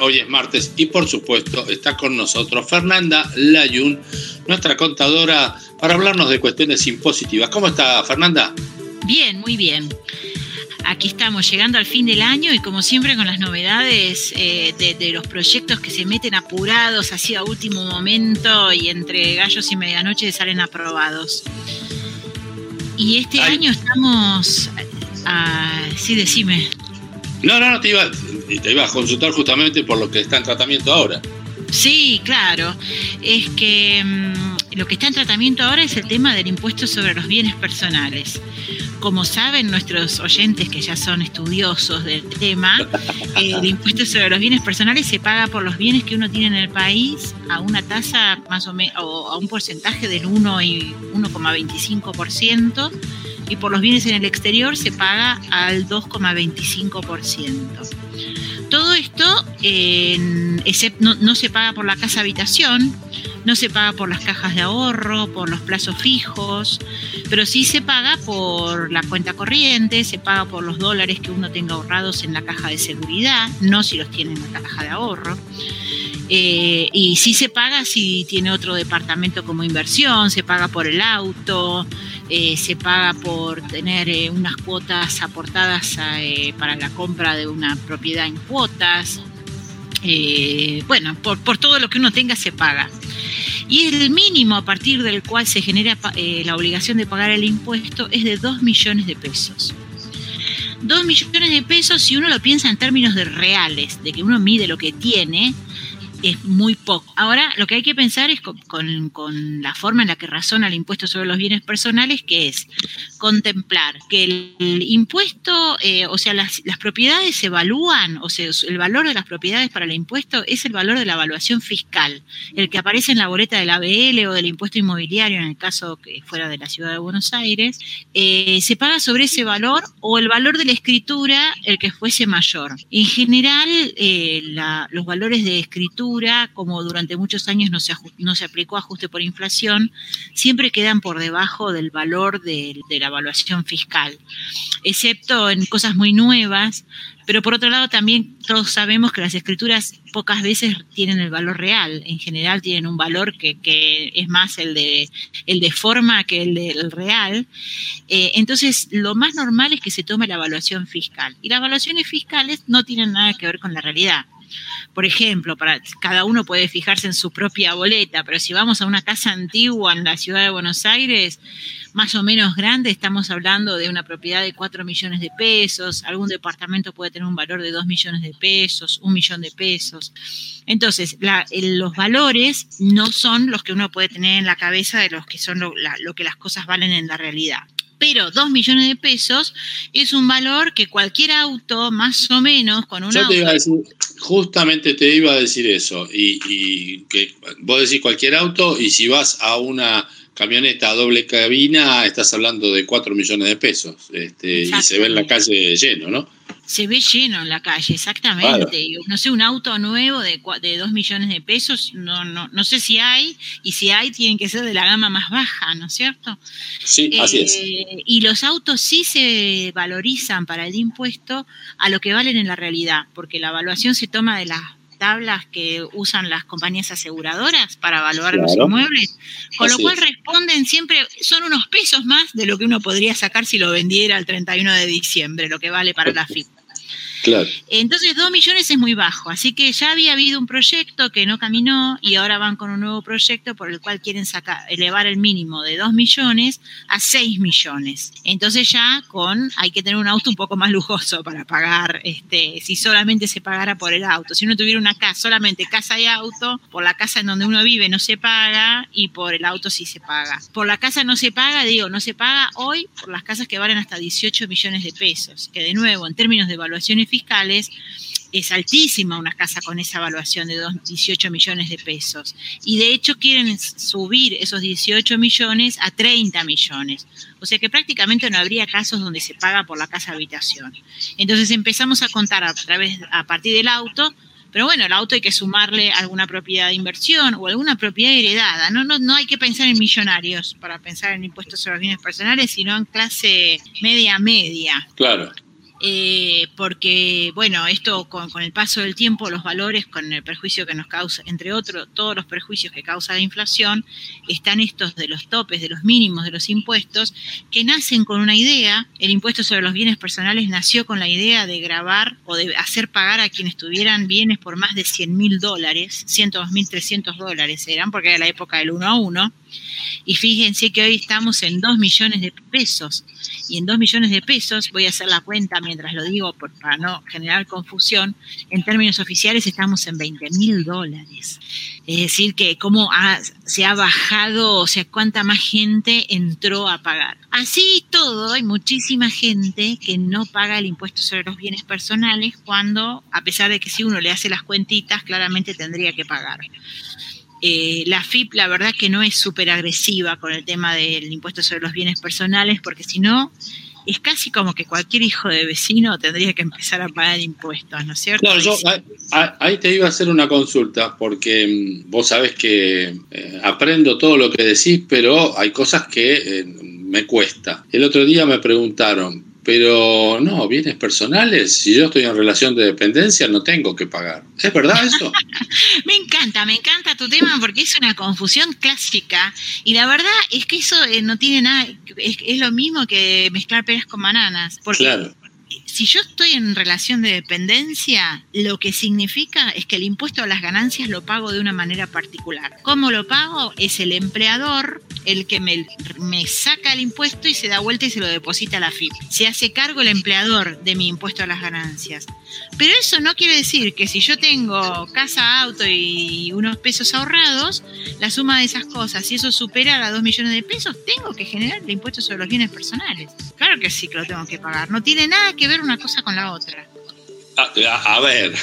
Hoy es martes y por supuesto está con nosotros Fernanda Layun, nuestra contadora, para hablarnos de cuestiones impositivas. ¿Cómo está Fernanda? Bien, muy bien. Aquí estamos llegando al fin del año y como siempre con las novedades eh, de, los proyectos que se meten apurados así a último momento y entre gallos y medianoche salen aprobados. Y este año estamos... Ah, sí, decime. No, no, no, te iba, te iba a consultar justamente por lo que está en tratamiento ahora. Sí, claro. Es que mm, lo que está en tratamiento ahora es el tema del impuesto sobre los bienes personales. Como saben nuestros oyentes que ya son estudiosos del tema, el impuesto sobre los bienes personales se paga por los bienes que uno tiene en el país a una tasa más o menos, o a un porcentaje del 1 y 1,25% y por los bienes en el exterior se paga al 2,25%. Todo esto no, se paga por la casa habitación, no se paga por las cajas de ahorro, por los plazos fijos, pero sí se paga por la cuenta corriente, se paga por los dólares que uno tenga ahorrados en la caja de seguridad, no si los tiene en la caja de ahorro. Eh, y sí se paga si tiene otro departamento como inversión, se paga por el auto, eh, se paga por tener eh, unas cuotas aportadas para la compra de una propiedad en cuotas. bueno, por, por, todo lo que uno tenga se paga. Y el mínimo a partir del cual se genera la obligación de pagar el impuesto es de 2 millones de pesos. 2 millones de pesos, si uno lo piensa en términos de reales, de que uno mide lo que tiene, es muy poco. Ahora, lo que hay que pensar es con, la forma en la que razona el impuesto sobre los bienes personales, que es contemplar que el, impuesto, eh, o sea, las, propiedades se evalúan, o sea, el valor de las propiedades para el impuesto es el valor de la evaluación fiscal, el que aparece en la boleta del ABL o del impuesto inmobiliario, en el caso que fuera de la ciudad de Buenos Aires, eh, se paga sobre ese valor o el valor de la escritura, el que fuese mayor. En general, eh, los valores de escritura como durante muchos años no se, no se aplicó ajuste por inflación, siempre quedan por debajo del valor de, la evaluación fiscal, excepto en cosas muy nuevas, pero por otro lado también todos sabemos que las escrituras pocas veces tienen el valor real, en general tienen un valor que, es más el de, el de forma que el del real. Eh, entonces, lo más normal es que se tome la evaluación fiscal. Y las evaluaciones fiscales no tienen nada que ver con la realidad. Por ejemplo, para, cada uno puede fijarse en su propia boleta, pero si vamos a una casa antigua en la ciudad de Buenos Aires, más o menos grande, estamos hablando de una propiedad de 4 millones de pesos, algún departamento puede tener un valor de 2 millones de pesos, un millón de pesos. Entonces, los valores no son los que uno puede tener en la cabeza de los que son lo que las cosas valen en la realidad pero 2 millones de pesos es un valor que cualquier auto, más o menos, con un Yo te iba a decir, justamente te iba a decir eso, y, y, que vos decís cualquier auto, y si vas a una camioneta a doble cabina, estás hablando de 4 millones de pesos, este, y se ve en la calle lleno, ¿no? Se ve lleno en la calle, exactamente. No sé, un auto nuevo de, de 2 millones de pesos, no, no, no sé si hay, y si hay, tienen que ser de la gama más baja, ¿no es cierto? Sí, así es. Eh, y los autos sí se valorizan para el impuesto a lo que valen en la realidad, porque la evaluación se toma de las tablas que usan las compañías aseguradoras para evaluar los inmuebles, con lo cual responden siempre, son unos pesos más de lo que uno podría sacar si lo vendiera el 31 de diciembre, lo que vale para la FIP. Entonces, dos millones es muy bajo, así que ya había habido un proyecto que no caminó y ahora van con un nuevo proyecto por el cual quieren sacar, elevar el mínimo de dos millones a seis millones. Entonces ya con, hay que tener un auto un poco más lujoso para pagar, este, si solamente se pagara por el auto. Si uno tuviera una casa, solamente casa y auto, por la casa en donde uno vive no se paga y por el auto sí se paga. Por la casa no se paga, digo, no se paga hoy por las casas que valen hasta 18 millones de pesos, que de nuevo, en términos de evaluaciones fiscales, es altísima una casa con esa evaluación de 18 millones de pesos. Y de hecho quieren subir esos 18 millones a 30 millones. O sea que prácticamente no habría casos donde se paga por la casa habitación. Entonces empezamos a contar a través, a partir del auto, pero bueno, el auto hay que sumarle alguna propiedad de inversión o alguna propiedad heredada. No, no, no hay que pensar en millonarios para pensar en impuestos sobre bienes personales, sino en clase media media. Claro. Eh, porque, bueno, esto con, el paso del tiempo, los valores, con el perjuicio que nos causa, entre otros, todos los perjuicios que causa la inflación, están estos de los topes, de los mínimos de los impuestos, que nacen con una idea. El impuesto sobre los bienes personales nació con la idea de grabar o de hacer pagar a quienes tuvieran bienes por más de 100 mil dólares, 102 mil 300 dólares eran, porque era la época del 1 a 1. Y fíjense que hoy estamos en 2 millones de pesos. Y en 2 millones de pesos, voy a hacer la cuenta mientras lo digo para no generar confusión, en términos oficiales estamos en 20 mil dólares. Es decir, que cómo se ha bajado, o sea, cuánta más gente entró a pagar. Así todo, hay muchísima gente que no paga el impuesto sobre los bienes personales cuando, a pesar de que si uno le hace las cuentitas, claramente tendría que pagar. Eh, la FIP, la verdad que no es súper agresiva con el tema del impuesto sobre los bienes personales, porque si no, es casi como que cualquier hijo de vecino tendría que empezar a pagar impuestos, ¿no es cierto? Claro, yo ahí te iba a hacer una consulta, porque mm, vos sabés que eh, aprendo todo lo que decís, pero hay cosas que eh, me cuesta. El otro día me preguntaron, pero no, bienes personales, si yo estoy en relación de dependencia, no tengo que pagar. ¿Es verdad eso? me encanta, me encanta tu tema porque es una confusión clásica y la verdad es que eso eh, no tiene nada, es, lo mismo que mezclar peras con bananas. Porque claro si yo estoy en relación de dependencia, lo que significa es que el impuesto a las ganancias lo pago de una manera particular. ¿Cómo lo pago? Es el empleador el que me, saca el impuesto y se da vuelta y se lo deposita a la FIP. Se hace cargo el empleador de mi impuesto a las ganancias. Pero eso no quiere decir que si yo tengo casa, auto y unos pesos ahorrados, la suma de esas cosas, si eso supera a 2 millones de pesos, tengo que generar el impuesto sobre los bienes personales. Claro que sí que lo tengo que pagar. No tiene nada que ver una cosa con la otra. A, ver,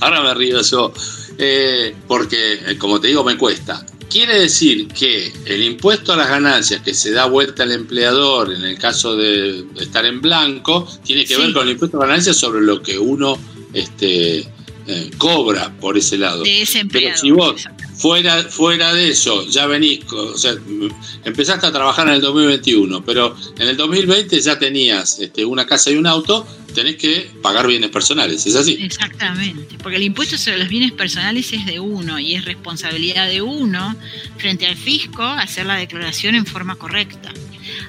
ahora me río yo, eh, porque eh, como te digo me cuesta. Quiere decir que el impuesto a las ganancias que se da vuelta al empleador en el caso de estar en blanco tiene que ver con el impuesto a las ganancias sobre lo que uno este, eh, cobra por ese lado. De ese. Pero si vos fuera, fuera de eso ya venís, o sea, empezaste a trabajar en el 2021, pero en el 2020 ya tenías este, una casa y un auto, tenés que pagar bienes personales, ¿es así? Exactamente, porque el impuesto sobre los bienes personales es de uno y es responsabilidad de uno frente al fisco hacer la declaración en forma correcta.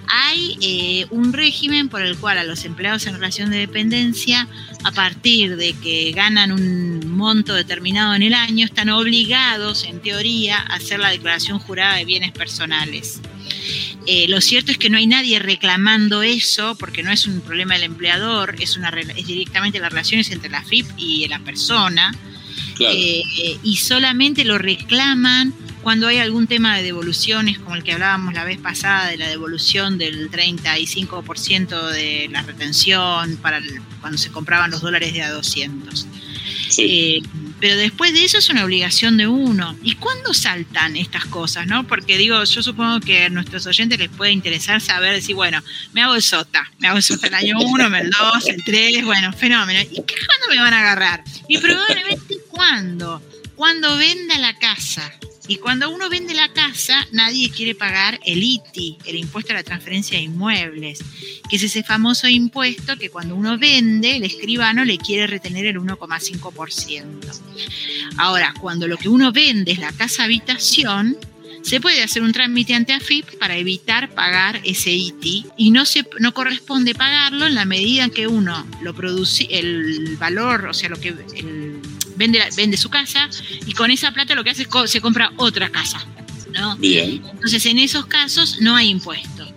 Hay eh, un régimen por el cual a los empleados en relación de dependencia, a partir de que ganan un monto determinado en el año, están obligados, en teoría, a hacer la declaración jurada de bienes personales. Eh, lo cierto es que no hay nadie reclamando eso, porque no es un problema del empleador, es, una, es directamente las relaciones entre la FIP y la persona. Eh, y solamente lo reclaman cuando hay algún tema de devoluciones, como el que hablábamos la vez pasada, de la devolución del 35% de la retención para cuando se compraban los dólares de a 200. Eh, pero después de eso es una obligación de uno. ¿Y cuándo saltan estas cosas? no Porque digo, yo supongo que a nuestros oyentes les puede interesar saber, decir, bueno, me hago el SOTA, me hago el SOTA el año 1, el 2, el 3, bueno, fenómeno. ¿Y cuándo me van a agarrar? Y probablemente cuándo, cuando venda la casa. Y cuando uno vende la casa, nadie quiere pagar el ITI, el impuesto a la transferencia de inmuebles, que es ese famoso impuesto que cuando uno vende, el escribano le quiere retener el 1,5%. Ahora, cuando lo que uno vende es la casa habitación, se puede hacer un trámite ante AFIP para evitar pagar ese ITI y no, se, no corresponde pagarlo en la medida en que uno lo produce, el valor, o sea, lo que el, vende, vende su casa y con esa plata lo que hace es se compra otra casa. ¿no? Bien. Entonces, en esos casos no hay impuesto.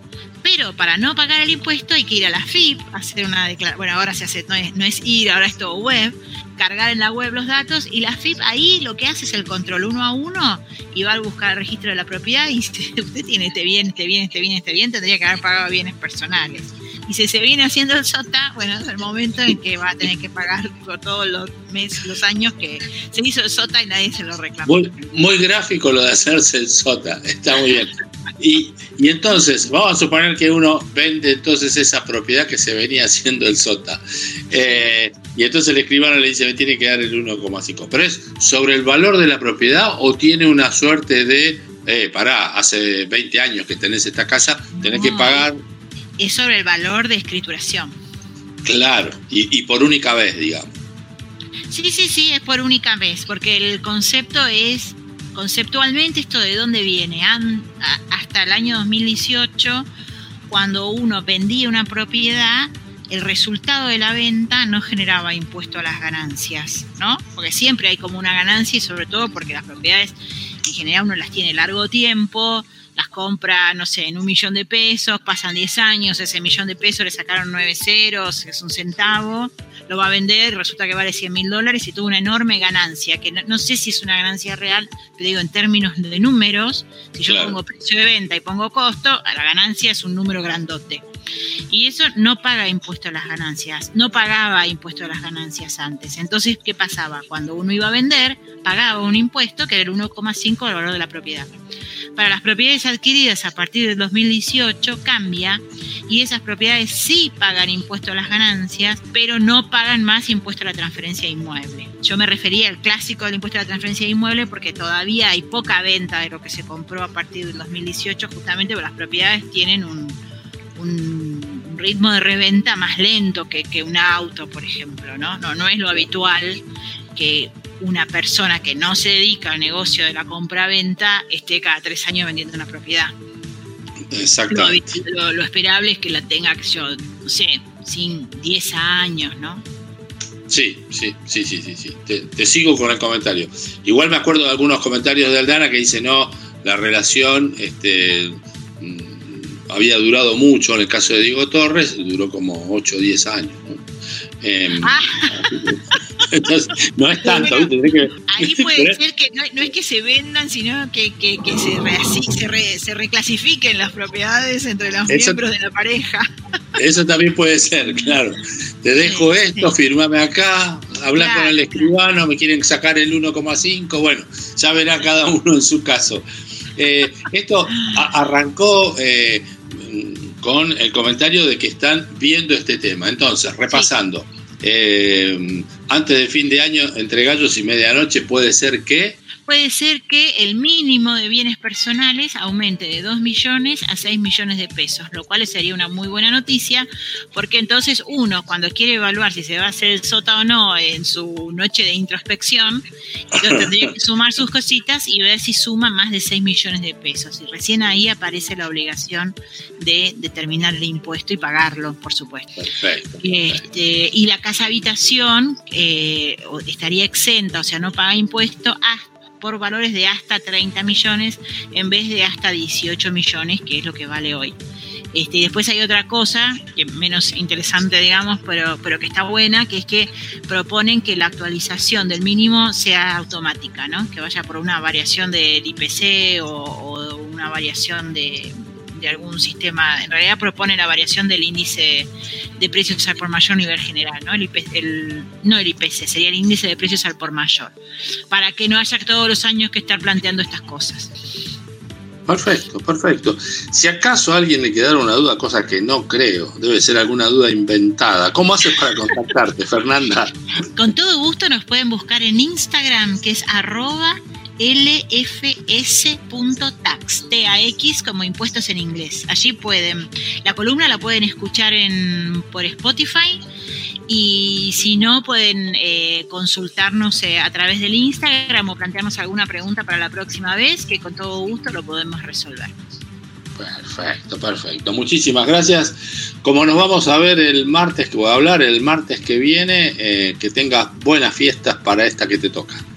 Pero para no pagar el impuesto hay que ir a la FIP, hacer una declaración. Bueno, ahora se hace, no es, no es ir, ahora es todo web, cargar en la web los datos y la FIP ahí lo que hace es el control uno a uno y va a buscar el registro de la propiedad y usted tiene este bien, este bien, este bien, este bien, tendría que haber pagado bienes personales. Y si se viene haciendo el SOTA, bueno, es el momento en que va a tener que pagar por todos los meses, los años que se hizo el SOTA y nadie se lo reclamó. Muy, gráfico lo de hacerse el SOTA, está muy bien. Y, entonces, vamos a suponer que uno vende entonces esa propiedad que se venía haciendo el SOTA. Eh, y entonces el escribano le dice, me tiene que dar el 1,5. Pero es sobre el valor de la propiedad o tiene una suerte de, eh, pará, hace 20 años que tenés esta casa, tenés que pagar es sobre el valor de escrituración. Claro, y, por única vez, digamos. Sí, sí, sí, es por única vez, porque el concepto es, conceptualmente, esto de dónde viene. hasta el año 2018, cuando uno vendía una propiedad, el resultado de la venta no generaba impuesto a las ganancias, ¿no? Porque siempre hay como una ganancia y sobre todo porque las propiedades en general uno las tiene largo tiempo, las compra, no sé, en un millón de pesos, pasan 10 años, ese millón de pesos le sacaron 9 ceros, es un centavo, lo va a vender, resulta que vale 100 mil dólares y tuvo una enorme ganancia, que no, sé si es una ganancia real, pero digo en términos de números, si yo pongo precio de venta y pongo costo, la ganancia es un número grandote. Y eso no paga impuesto a las ganancias, no pagaba impuesto a las ganancias antes. Entonces, ¿qué pasaba? Cuando uno iba a vender, pagaba un impuesto que era el 1,5 del valor de la propiedad. Para las propiedades adquiridas a partir del 2018 cambia y esas propiedades sí pagan impuesto a las ganancias, pero no pagan más impuesto a la transferencia inmueble. Yo me refería al clásico del impuesto a la transferencia inmueble porque todavía hay poca venta de lo que se compró a partir del 2018, justamente porque las propiedades tienen un, ritmo de reventa más lento que, que, un auto, por ejemplo, ¿no? ¿no? No es lo habitual que una persona que no se dedica al negocio de la compra-venta esté cada tres años vendiendo una propiedad. Exactamente. Lo, esperable es que la tenga, yo, no sé, sin 10 años, ¿no? Sí, sí, sí, sí, sí. sí. Te, sigo con el comentario. Igual me acuerdo de algunos comentarios de Aldana que dice, no, la relación este, había durado mucho, en el caso de Diego Torres, duró como 8 o 10 años. ¿no? Em, ah. Entonces, no es tanto. ahí puede ser que no, es que se vendan, sino que, se, se, reclasifiquen las propiedades entre los miembros de la pareja. Eso también puede ser, claro. Te dejo esto, firmame acá, habla con el escribano, me quieren sacar el 1,5, bueno, ya verá cada uno en su caso. Eh, esto arrancó eh, con el comentario de que están viendo este tema. Entonces, repasando. Eh, antes de fin de año, entre gallos y medianoche, puede ser que puede ser que el mínimo de bienes personales aumente de 2 millones a 6 millones de pesos, lo cual sería una muy buena noticia, porque entonces uno, cuando quiere evaluar si se va a hacer el sota o no en su noche de introspección, tendría que sumar sus cositas y ver si suma más de 6 millones de pesos. Y recién ahí aparece la obligación de determinar el impuesto y pagarlo, por supuesto. Perfecto. Este, y la casa habitación eh, estaría exenta, o sea, no paga impuesto hasta por valores de hasta 30 millones en vez de hasta 18 millones, que es lo que vale hoy. Este, y después hay otra cosa, que menos interesante, digamos, pero, pero que está buena, que es que proponen que la actualización del mínimo sea automática, ¿no? Que vaya por una variación del IPC o una variación de, de algún sistema, en realidad propone la variación del índice de precios al por mayor a nivel general, ¿no? El, el, no el IPC, sería el índice de precios al por mayor, para que no haya todos los años que estar planteando estas cosas. Perfecto, perfecto. Si acaso a alguien le quedara una duda, cosa que no creo, debe ser alguna duda inventada, ¿cómo haces para contactarte, Fernanda? Con todo gusto nos pueden buscar en Instagram, que es arroba lfs.tax, TAX como impuestos en inglés. Allí pueden, la columna la pueden escuchar en, por Spotify y si no pueden eh, consultarnos eh, a través del Instagram o plantearnos alguna pregunta para la próxima vez que con todo gusto lo podemos resolver. Perfecto, perfecto. Muchísimas gracias. Como nos vamos a ver el martes, que voy a hablar el martes que viene, eh, que tengas buenas fiestas para esta que te toca.